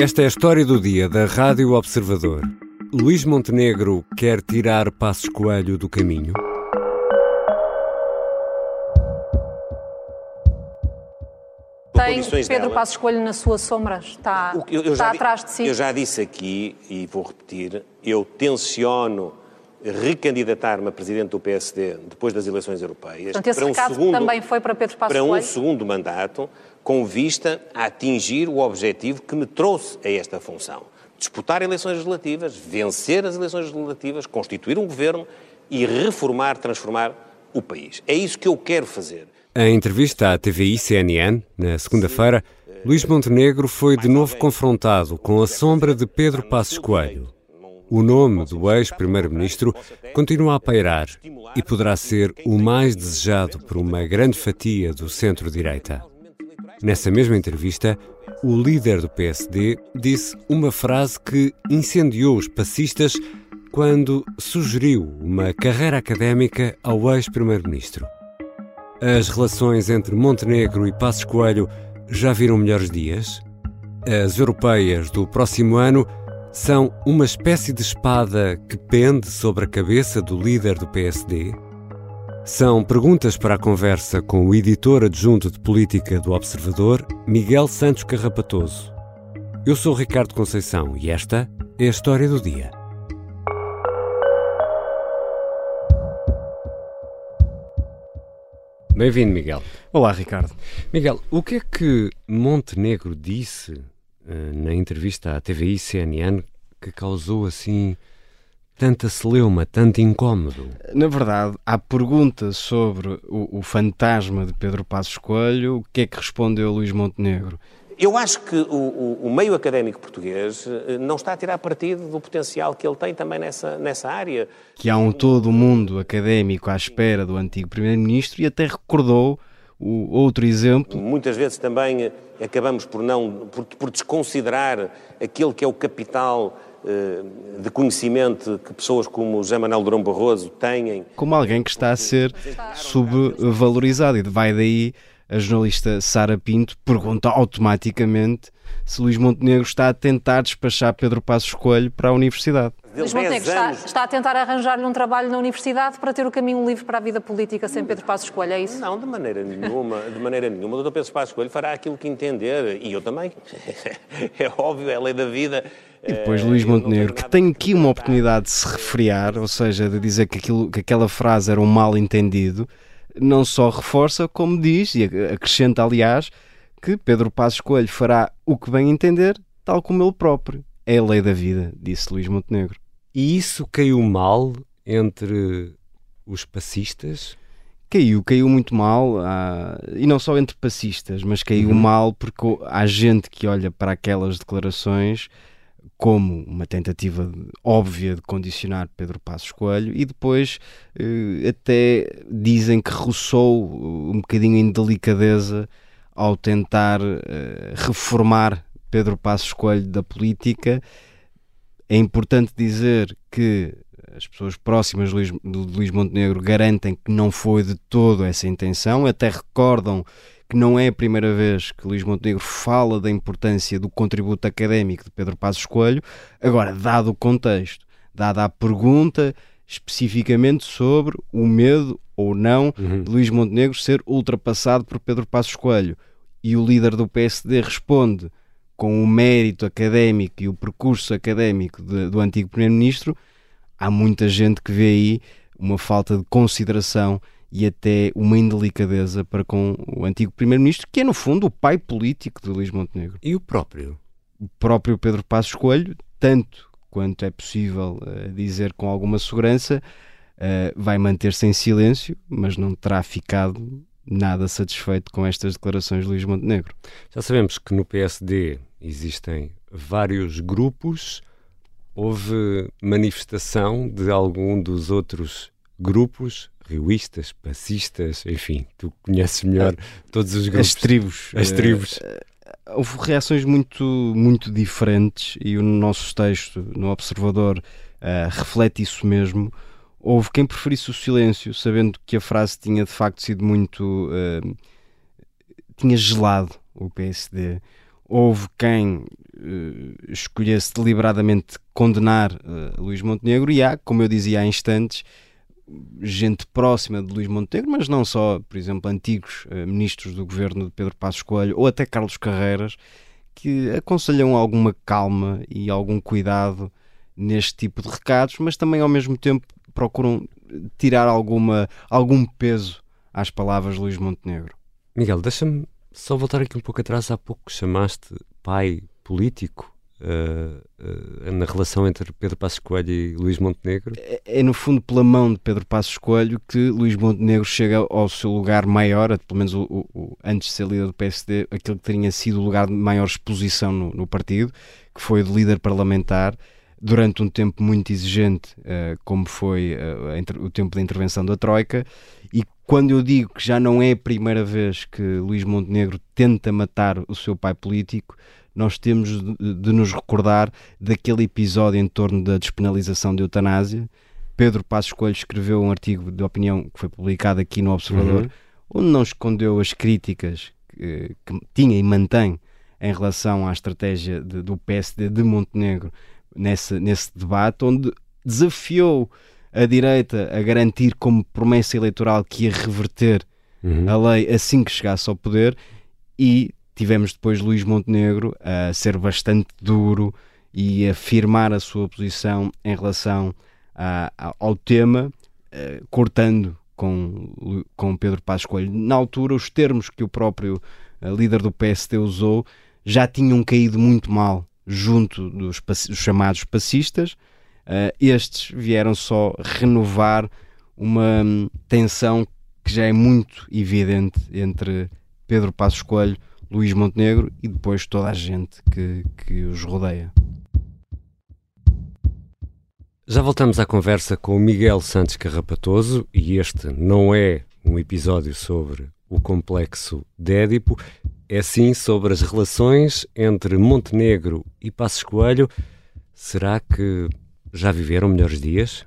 Esta é a história do dia da Rádio Observador. Luís Montenegro quer tirar Passos Coelho do caminho? Tem Pedro Passos Coelho na sua sombra? Está, eu, eu está atrás de si? Eu já disse aqui, e vou repetir, eu tenciono recandidatar-me a presidente do PSD depois das eleições europeias. Portanto, esse para um segundo, também foi para Pedro Passos Para um segundo mandato, com vista a atingir o objetivo que me trouxe a esta função. Disputar eleições legislativas, vencer as eleições legislativas, constituir um governo e reformar, transformar o país. É isso que eu quero fazer. Em entrevista à TVI CNN, na segunda-feira, Luís Montenegro foi de novo confrontado com a sombra de Pedro Passos Coelho. O nome do ex-primeiro-ministro continua a pairar e poderá ser o mais desejado por uma grande fatia do centro-direita. Nessa mesma entrevista, o líder do PSD disse uma frase que incendiou os passistas quando sugeriu uma carreira académica ao ex-primeiro-ministro. As relações entre Montenegro e Passos Coelho já viram melhores dias? As europeias do próximo ano são uma espécie de espada que pende sobre a cabeça do líder do PSD? São perguntas para a conversa com o editor adjunto de política do Observador, Miguel Santos Carrapatoso. Eu sou Ricardo Conceição e esta é a história do dia. Bem-vindo, Miguel. Olá, Ricardo. Miguel, o que é que Montenegro disse uh, na entrevista à TVI CNN que causou assim tanta celeuma, tanto incómodo? Na verdade, há perguntas sobre o, o fantasma de Pedro Passos Coelho. O que é que respondeu Luís Montenegro? Eu acho que o, o, meio académico português eh, não está a tirar partido do potencial que ele tem também nessa, nessa área. Que há um todo mundo académico à espera do antigo Primeiro-Ministro e até recordou o outro exemplo. Muitas vezes também eh, acabamos por, não, por, por desconsiderar aquele que é o capital de conhecimento que pessoas como José Manuel Durão Barroso têm. Como alguém que está a ser subvalorizado e vai daí a jornalista Sara Pinto pergunta automaticamente se Luís Montenegro está a tentar despachar Pedro Passos Coelho para a universidade. Luís Montenegro está, está, a tentar arranjar-lhe um trabalho na universidade para ter o caminho livre para a vida política sem Pedro Passos Coelho, é isso? Não, de maneira nenhuma. De maneira nenhuma. O Dr. Pedro Passos Coelho fará aquilo que entender. E eu também. é óbvio, é a lei da vida. E depois Luís Montenegro, que tem aqui uma oportunidade de se refriar, ou seja, de dizer que, aquilo, que aquela frase era um mal entendido, não só reforça, como diz, e acrescenta, aliás, que Pedro Passos Coelho fará o que bem entender, tal como ele próprio. É a lei da vida, disse Luís Montenegro. E isso caiu mal entre os passistas? Caiu, caiu muito mal, ah, e não só entre passistas, mas caiu uhum. mal porque há gente que olha para aquelas declarações como uma tentativa óbvia de condicionar Pedro Passos Coelho e depois eh, até dizem que roçou um bocadinho em delicadeza ao tentar eh, reformar Pedro Passos Coelho da política. É importante dizer que as pessoas próximas de Luís, de Luís Montenegro garantem que não foi de todo essa intenção, até recordam que não é a primeira vez que Luís Montenegro fala da importância do contributo académico de Pedro Passos Coelho. Agora, dado o contexto, dada a pergunta especificamente sobre o medo ou não uhum. de Luís Montenegro ser ultrapassado por Pedro Passos Coelho, e o líder do PSD responde com o mérito académico e o percurso académico de, do antigo Primeiro-Ministro, há muita gente que vê aí uma falta de consideração e até uma indelicadeza para com o antigo Primeiro-Ministro, que é no fundo o pai político de Luís Montenegro. E o próprio? O próprio Pedro Passos Coelho, tanto quanto é possível uh, dizer com alguma segurança, uh, vai manter-se em silêncio, mas não terá ficado nada satisfeito com estas declarações de Luís Montenegro. Já sabemos que no PSD existem vários grupos. Houve manifestação de algum dos outros grupos rioístas, passistas, enfim, tu conheces melhor todos os grupos. As tribos. As tribos. Uh, houve reações muito, muito diferentes e o nosso texto no Observador uh, reflete isso mesmo. Houve quem preferisse o silêncio, sabendo que a frase tinha de facto sido muito. Uh, tinha gelado o PSD. Houve quem uh, escolhesse deliberadamente condenar uh, Luís Montenegro e há, como eu dizia há instantes, gente próxima de Luís Montenegro, mas não só, por exemplo, antigos uh, ministros do governo de Pedro Passos Coelho ou até Carlos Carreiras, que aconselham alguma calma e algum cuidado neste tipo de recados, mas também ao mesmo tempo procuram tirar alguma, algum peso às palavras de Luís Montenegro. Miguel, deixa-me só voltar aqui um pouco atrás. Há pouco chamaste pai político. Uh, na relação entre Pedro Passos Coelho e Luís Montenegro? É, é, no fundo pela mão de Pedro Passos Coelho que Luís Montenegro chega ao seu lugar maior, pelo menos o, o, antes de ser líder do PSD, aquele que tinha sido o lugar de maior exposição no, no partido, que foi de líder parlamentar durante um tempo muito exigente, uh, como foi uh, o tempo da intervenção da Troika, e quando eu digo que já não é a primeira vez que Luís Montenegro tenta matar o seu pai político, nós temos de, de nos recordar daquele episódio em torno da despenalização da eutanásia. Pedro Passos Coelho escreveu um artigo de opinião que foi publicado aqui no Observador, uhum. onde não escondeu as críticas que, que tinha e mantém em relação à estratégia de, do PSD de Montenegro nesse, nesse debate, onde desafiou a direita a garantir como promessa eleitoral que ia reverter uhum. a lei assim que chegasse ao poder e tivemos depois Luís Montenegro a ser bastante duro e afirmar a sua posição em relação a, a, ao tema, uh, cortando com, com Pedro Passos Coelho. Na altura, os termos que o próprio uh, líder do PSD usou já tinham caído muito mal junto dos, dos chamados passistas. Uh, estes vieram só renovar uma hum, tensão que já é muito evidente entre Pedro Passos Coelho, Luís Montenegro e depois toda a gente que, que os rodeia. Já voltamos à conversa com o Miguel Santos Carrapatoso e este não é um episódio sobre o complexo de Édipo, é sim sobre as relações entre Montenegro e Passos Coelho. Será que já viveram melhores dias?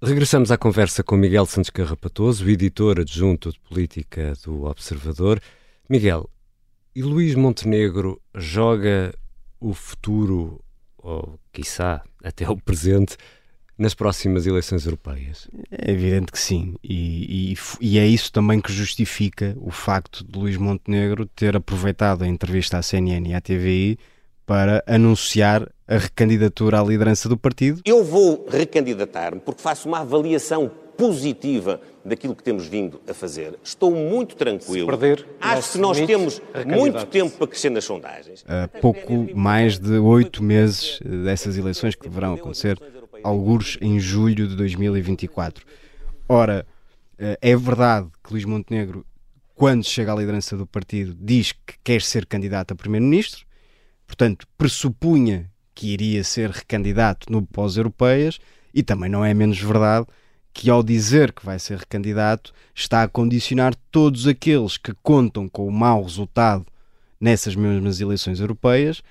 Regressamos à conversa com Miguel Santos Carrapatoso, editor adjunto de política do Observador. Miguel, e Luís Montenegro joga o futuro, ou quiçá até o presente, nas próximas eleições europeias? É evidente que sim, e, e, e, é isso também que justifica o facto de Luís Montenegro ter aproveitado a entrevista à CNN e à TVI para anunciar a recandidatura à liderança do partido. Eu vou recandidatar-me porque faço uma avaliação positiva daquilo que temos vindo a fazer. Estou muito tranquilo. Se perder, Acho que nós temos muito tempo para crescer nas sondagens. Há pouco mais de oito meses dessas eleições que deverão acontecer alguns em julho de 2024. Ora, eh, é verdade que Luís Montenegro, quando chega à liderança do partido, diz que quer ser candidato a primeiro-ministro, portanto, pressupunha que iria ser recandidato no pós-europeias, e também não é menos verdade que, ao dizer que vai ser recandidato, está a condicionar todos aqueles que contam com o mau resultado nessas mesmas eleições europeias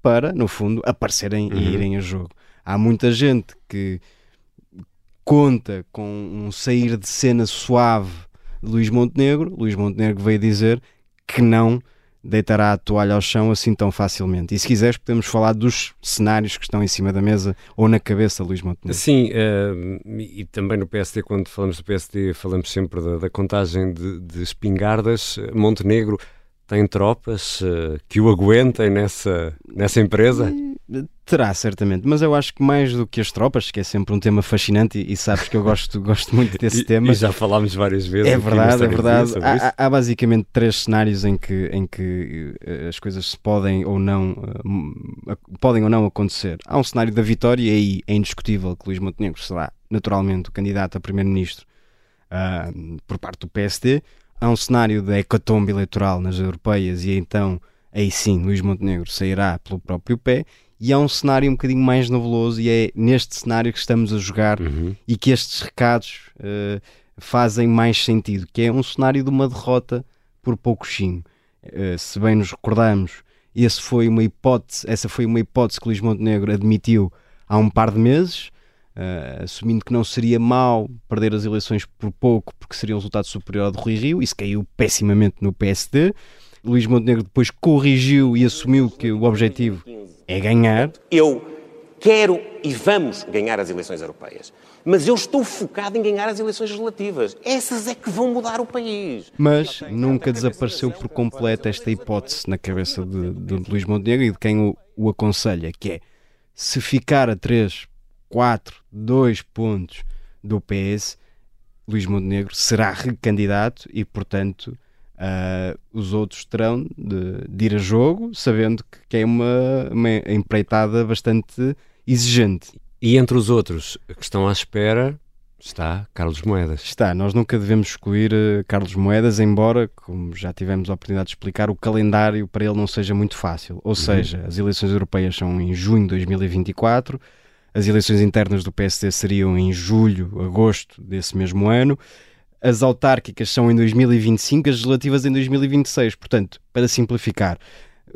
para, no fundo, aparecerem uhum. e irem a jogo. Há muita gente que conta com um sair de cena suave de Luís Montenegro. Luís Montenegro veio dizer que não deitará a toalha ao chão assim tão facilmente. E se quiseres, podemos falar dos cenários que estão em cima da mesa ou na cabeça de Luís Montenegro. Sim, uh, e também no PSD, quando falamos do PSD, falamos sempre da, da contagem de, de, espingardas. Montenegro tem tropas uh, que o aguentem nessa, nessa empresa? Terá, certamente, mas eu acho que mais do que as tropas, que é sempre um tema fascinante e, e sabes que eu gosto, gosto muito desse e, tema. E já falámos várias vezes. É verdade, é verdade. Há, há, basicamente três cenários em que, em que eh, as coisas se podem ou não uh, podem ou não acontecer. Há um cenário da vitória e aí é indiscutível que Luís Montenegro será naturalmente o candidato a primeiro-ministro uh, por parte do PSD. Há um cenário de hecatombe eleitoral nas europeias e então aí sim Luís Montenegro sairá pelo próprio pé. E há um cenário um bocadinho mais nebuloso e é neste cenário que estamos a jogar uhum. e que estes recados uh, fazem mais sentido, que é um cenário de uma derrota por pouco Uh, se bem nos recordamos, esse foi uma hipótese, essa foi uma hipótese que Luís Montenegro admitiu há um par de meses, uh, assumindo que não seria mau perder as eleições por pouco, porque seria um resultado superior ao do Rui Rio. Isso caiu pessimamente no PSD. Luís Montenegro depois corrigiu e assumiu que o objetivo é ganhar. Eu quero e vamos ganhar as eleições europeias. Mas eu estou focado em ganhar as eleições legislativas. Essas é que vão mudar o país. Mas nunca desapareceu por completo esta hipótese na cabeça de, de Luís Montenegro e de quem o, o aconselha, que é se ficar a 3, 4, 2 pontos do PS, Luís Montenegro será recandidato e, portanto, uh, os outros terão de, de, ir a jogo, sabendo que, que é uma, uma empreitada bastante exigente. E entre os outros que estão à espera está Carlos Moedas. Está, nós nunca devemos excluir uh, Carlos Moedas, embora, como já tivemos a oportunidade de explicar, o calendário para ele não seja muito fácil. Ou uhum. seja, as eleições europeias são em junho de 2024, as eleições internas do PSD seriam em julho, agosto desse mesmo ano, as autárquicas são em 2025, as legislativas em 2026. Portanto, para simplificar,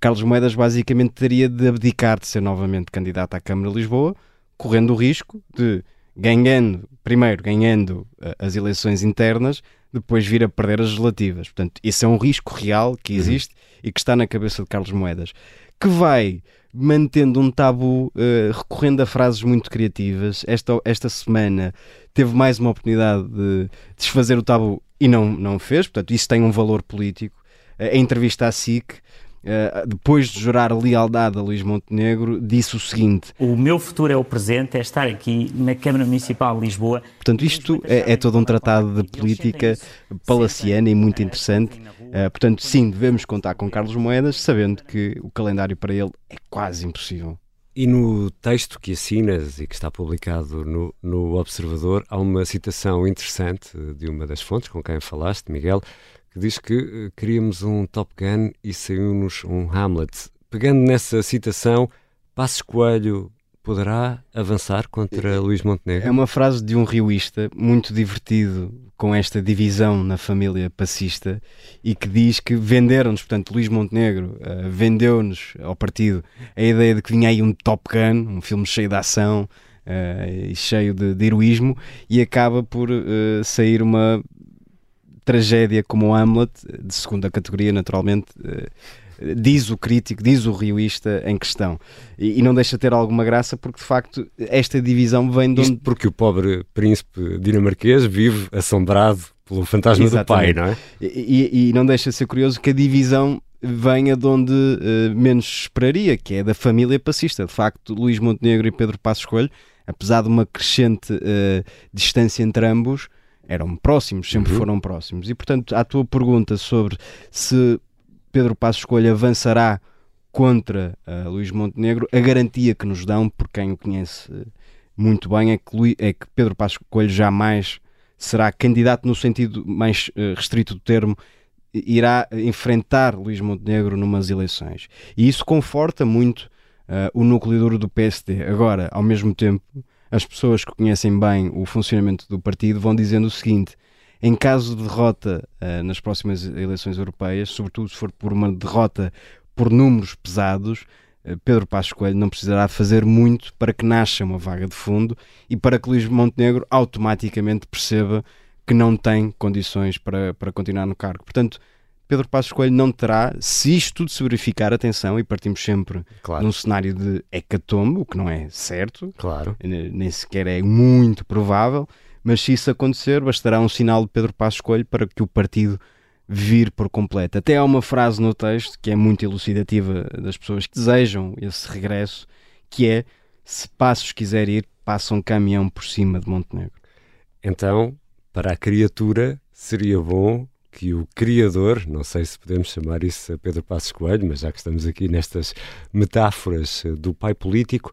Carlos Moedas basicamente teria de abdicar de ser novamente candidato à Câmara de Lisboa, correndo o risco de, ganhando, primeiro ganhando uh, as eleições internas, depois vir a perder as legislativas. Portanto, esse é um risco real que uhum. existe uhum. e que está na cabeça de Carlos Moedas, que vai mantendo um tabu, uh, recorrendo a frases muito criativas. Esta, esta semana teve mais uma oportunidade de desfazer o tabu e não, não fez, portanto, isso tem um valor político. Uh, a entrevista à SIC Uh, depois de jurar lealdade a Luís Montenegro, disse o seguinte: O meu futuro é o presente, é estar aqui na Câmara Municipal de Lisboa. Portanto, isto é, é todo um tratado de política palaciana e muito interessante. Uh, portanto, sim, devemos contar com Carlos Moedas, sabendo que o calendário para ele é quase impossível. E no texto que assinas e que está publicado no, no Observador, há uma citação interessante de uma das fontes com quem falaste, Miguel, que diz que uh, queríamos um Top Gun e saiu-nos um Hamlet. Pegando nessa citação, Passos Coelho poderá avançar contra Luís Montenegro? É uma frase de um rioísta muito divertido com esta divisão na família passista e que diz que venderam-nos, portanto, Luís Montenegro uh, vendeu-nos ao partido a ideia de que vinha aí um Top Gun, um filme cheio de ação uh, e cheio de, de, heroísmo, e acaba por uh, sair uma tragédia como o Hamlet, de segunda categoria, naturalmente, uh, diz o crítico, diz o rioísta em questão. E, e, não deixa ter alguma graça porque, de facto, esta divisão vem de onde... Isto porque o pobre príncipe dinamarquês vive assombrado pelo fantasma Exatamente. do pai, não é? E, e, não deixa de ser curioso que a divisão venha de onde uh, menos esperaria, que é da família passista. De facto, Luís Montenegro e Pedro Passos Coelho, apesar de uma crescente uh, distância entre ambos, eram próximos, sempre uhum. foram próximos. E, portanto, à tua pergunta sobre se Pedro Passos Coelho avançará contra uh, Luís Montenegro, a garantia que nos dão, por quem o conhece uh, muito bem, é que, é que Pedro Passos Coelho jamais será candidato no sentido mais uh, restrito do termo, irá enfrentar Luís Montenegro numas eleições. E isso conforta muito o núcleo duro do PSD. Agora, ao mesmo tempo, as pessoas que conhecem bem o funcionamento do partido vão dizendo o seguinte: em caso de derrota uh, nas próximas eleições europeias, sobretudo se for por uma derrota por números pesados, uh, Pedro Passos Coelho não precisará fazer muito para que nasça uma vaga de fundo e para que Luís Montenegro automaticamente perceba que não tem condições para, para continuar no cargo. Portanto, Pedro Passos Coelho não terá, se isto tudo se verificar, atenção, e partimos sempre claro. num cenário de hecatombe, o que não é certo, claro. nem sequer é muito provável, mas se isso acontecer, bastará um sinal de Pedro Passos Coelho para que o partido vir por completo. Até há uma frase no texto que é muito elucidativa das pessoas que desejam esse regresso, que é se Passos quiser ir, passa um caminhão por cima de Montenegro. Então, para a criatura, seria bom que o criador, não sei se podemos chamar isso a Pedro Passos Coelho, mas já que estamos aqui nestas metáforas do pai político,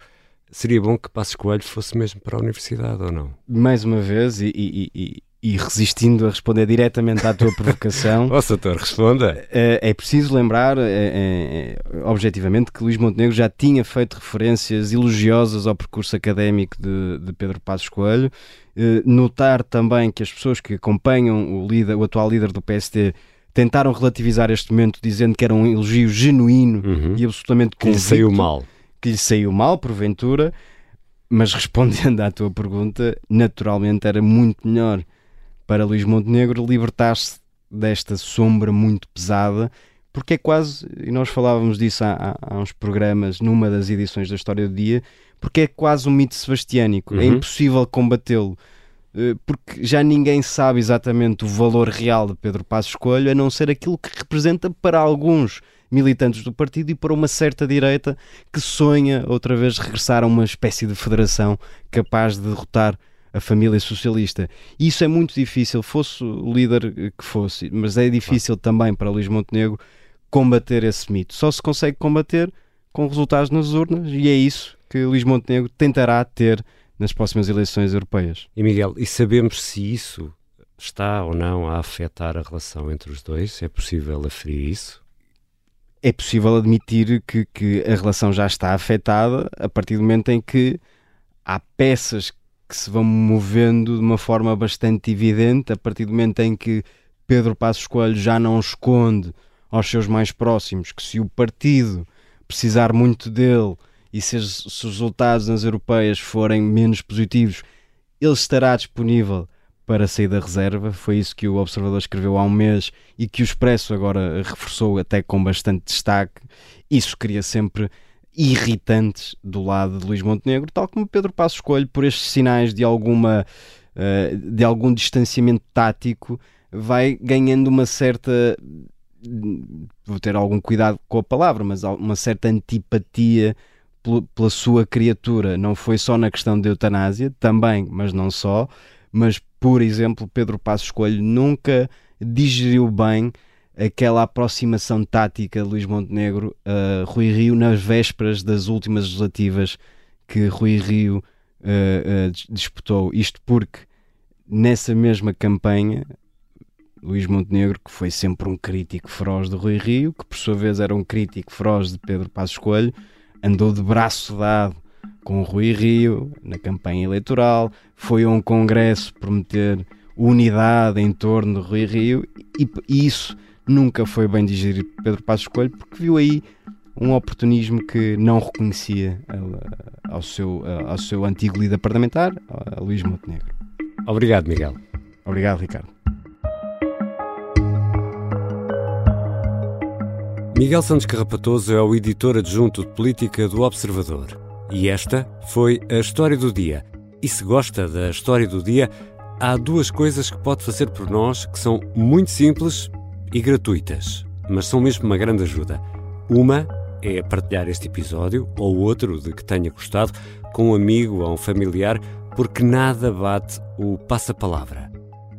Seria bom que Passos Coelho fosse mesmo para a universidade, ou não? Mais uma vez, e, e, e, e resistindo a responder diretamente à tua provocação. Ó, doutor, responda. É, é preciso lembrar, é, é, é, objetivamente, que Luís Montenegro já tinha feito referências elogiosas ao percurso académico de, de Pedro Passos Coelho. Eh, notar também que as pessoas que acompanham o, líder, o atual líder do PSD tentaram relativizar este momento dizendo que era um elogio genuíno Uhum. e absolutamente Que lhe convicto, saiu mal. que lhe saiu mal, porventura, mas respondendo à tua pergunta, naturalmente era muito melhor para Luís Montenegro libertar-se desta sombra muito pesada, porque é quase, e nós falávamos disso há, há- uns programas numa das edições da História do Dia, porque é quase um mito sebastiânico, é Uhum. impossível combatê-lo. eh, Porque já ninguém sabe exatamente o valor real de Pedro Passos Coelho, a não ser aquilo que representa para alguns militantes do partido e para uma certa direita que sonha outra vez regressar a uma espécie de federação capaz de derrotar a família socialista. Isso é muito difícil, fosse o líder que fosse, mas é difícil também para Luís Montenegro combater esse mito. Só se consegue combater com resultados nas urnas e é isso que Luís Montenegro tentará ter nas próximas eleições europeias. E Miguel, e sabemos se isso está ou não a afetar a relação entre os dois? É possível aferir isso? é possível admitir que, que a relação já está afetada a partir do momento em que há peças que se vão movendo de uma forma bastante evidente, a partir do momento em que Pedro Passos Coelho já não esconde aos seus mais próximos que se o partido precisar muito dele e se, os resultados nas europeias forem menos positivos, ele estará disponível para sair da reserva. Foi isso que o Observador escreveu há um mês e que o Expresso agora reforçou até com bastante destaque. Isso cria sempre irritantes do lado de Luís Montenegro, tal como Pedro Passos Coelho, por estes sinais de alguma eh, de algum distanciamento tático, vai ganhando uma certa vou ter algum cuidado com a palavra, mas uma certa antipatia pel- pela sua criatura. Não foi só na questão da eutanásia, também, mas não só. Mas, por exemplo, Pedro Passos Coelho nunca digeriu bem aquela aproximação tática de Luís Montenegro a Rui Rio nas vésperas das últimas legislativas que Rui Rio eh, dis- disputou. Isto porque nessa mesma campanha Luís Montenegro, que foi sempre um crítico feroz de Rui Rio, que por sua vez era um crítico feroz de Pedro Passos Coelho, andou de braço dado com Rui Rio na campanha eleitoral, foi a um congresso prometer unidade em torno de Rui Rio e isso nunca foi bem digerido por Pedro Passos Coelho porque viu aí um oportunismo que não reconhecia ao, ao seu, ao seu antigo líder parlamentar, a Luís Montenegro. Obrigado, Miguel. Obrigado, Ricardo. Miguel Santos Carrapatoso é o editor adjunto de política do Observador. E esta foi a história do dia. E se gosta da história do dia, há duas coisas que pode fazer por nós que são muito simples e gratuitas, mas são mesmo uma grande ajuda. Uma é partilhar este episódio ou outro de que tenha gostado com um amigo ou um familiar, porque nada bate o passa-palavra.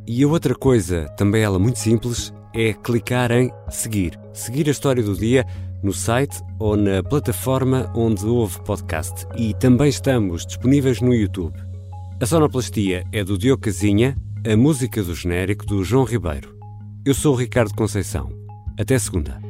E a outra coisa, também ela muito simples, é clicar em seguir. Seguir a história do dia no site ou na plataforma onde houve podcast. E também estamos disponíveis no YouTube. A sonoplastia é do Diogo Casinha, a música do genérico do João Ribeiro. Eu sou o Ricardo Conceição. Até segunda.